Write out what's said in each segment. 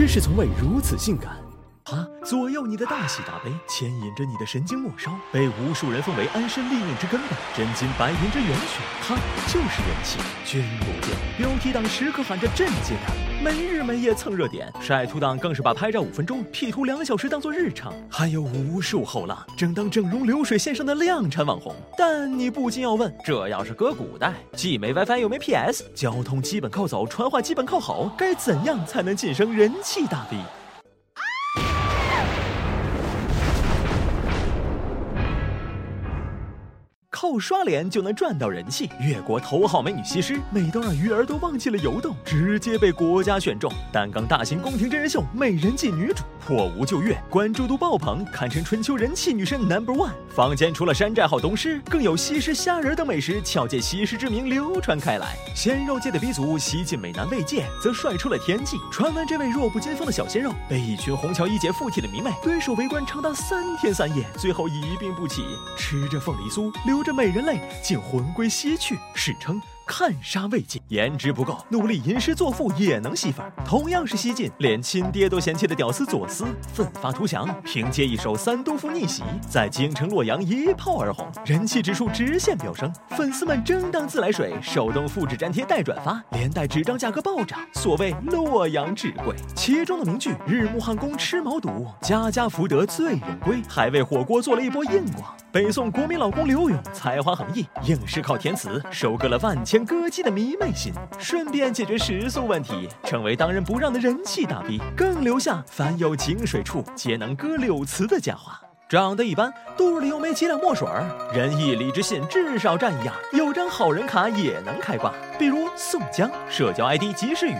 知识从未如此性感。它左右你的大喜大悲，牵引着你的神经末梢，被无数人奉为安身立命之根本，真金白银之源泉。它就是人气，君不见。标题党时刻喊着震惊感，没日没夜蹭热点，晒图党更是把拍照五分钟，P 图两小时当做日常。还有无数后浪正当整容流水线上的量产网红。但你不禁要问：这要是搁古代，既没 WiFi 又没 PS，交通基本靠走，传话基本靠吼，该怎样才能晋升人气。大 V？靠刷脸就能赚到人气，越国头号美女西施，美到让鱼儿都忘记了游动，直接被国家选中。担纲大型宫廷真人秀《美人计》女主，破无就月，关注度爆棚，堪称春秋人气女神 Number One。坊间除了山寨号东施，更有西施虾仁等美食巧借西施之名流传开来。鲜肉界的鼻祖西晋美男魏界，则帅出了天际。传闻这位弱不禁风的小鲜肉，被一群虹桥一姐附体的迷妹对手围观长达三天三夜，最后一病不起，吃着凤梨酥，流着。美人泪竟魂归西去，史称。看杀未尽，颜值不够，努力吟诗作赋也能吸粉。同样是西晋，连亲爹都嫌弃的屌丝左思，奋发图强，凭借一首《三都赋逆袭》，在京城洛阳一炮而红，人气指数直线飙升。粉丝们争当自来水，手动复制粘贴带转发，连带纸张价格暴涨。所谓洛阳纸贵，其中的名句“日暮汉宫吃毛肚，家家福德醉人归”，还为火锅做了一波硬广。北宋国民老公刘永才华横溢，硬是靠填词收割了万千。歌姬的迷妹心，顺便解决食宿问题，成为当仁不让的人气大 V，更留下凡有井水处皆能歌柳词的佳话。长得一般，肚里又没几两墨水儿，仁义礼智信至少占一样，有张好人卡也能开挂。比如宋江，社交 ID 及时雨，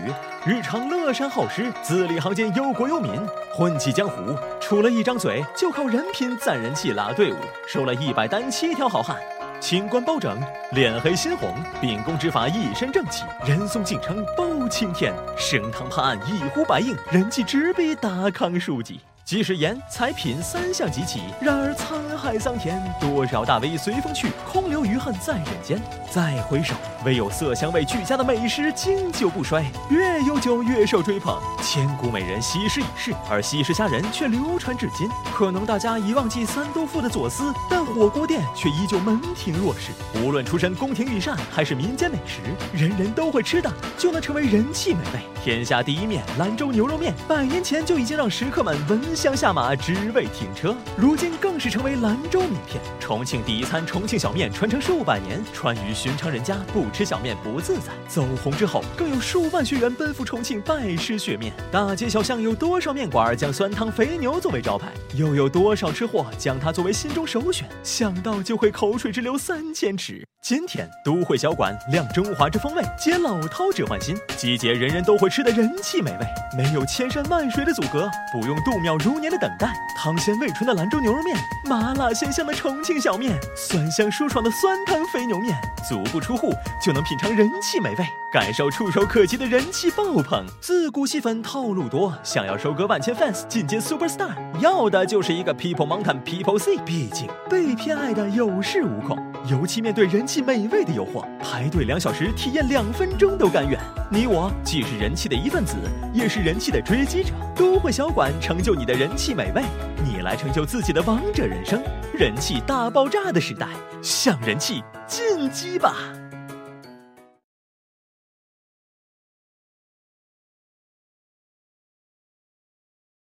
日常乐善好施，字里行间忧国忧民，混迹江湖，除了一张嘴就靠人品攒人气拉队伍，收了一百单七条好汉。清官包拯，脸黑心红，秉公执法，一身正气，人送敬称包青天，升堂判案一呼百应，人气直逼达康书记。即使盐、菜品三项齐齐，然而沧海桑田，多少大 V 随风去，空留余恨在人间。再回首，唯有色香味俱佳的美食经久不衰，越悠久越受追捧。千古美人西施已逝，而西施虾仁却流传至今。可能大家已忘记三都赋的左思，但火锅店却依旧门庭若市。无论出身宫廷御膳还是民间美食，人人都会吃的，就能成为人气美味。天下第一面兰州牛肉面，百年前就已经让食客们闻香下马，只为停车。如今更是成为兰州名片。重庆第一餐重庆小面传承数百年，川渝寻常人家不吃小面不自在。走红之后，更有数万学员奔赴重庆拜师学面。大街小巷有多少面馆将酸汤肥牛作为招牌？又有多少吃货将它作为心中首选？想到就会口水直流三千尺。今天都会小馆亮中华之风味，接老饕之欢心，集结人人都会吃的人气美味，没有千山万水的阻隔，不用度秒如年的等待。汤鲜味醇的兰州牛肉面，麻辣鲜香的重庆小面，酸香舒爽的酸汤肥牛面，足不出户就能品尝人气美味，感受触手可及的人气爆棚。自古戏粉套路多，想要收割万千 fans，进阶 super star，要的就是一个 people mountain people sea。毕竟被偏爱的有恃无恐，尤其面对人。气美味的诱惑，排队两小时，体验两分钟都甘愿。你我既是人气的一份子，也是人气的追击者。都会小馆成就你的人气美味，你来成就自己的王者人生。人气大爆炸的时代，向人气进击吧！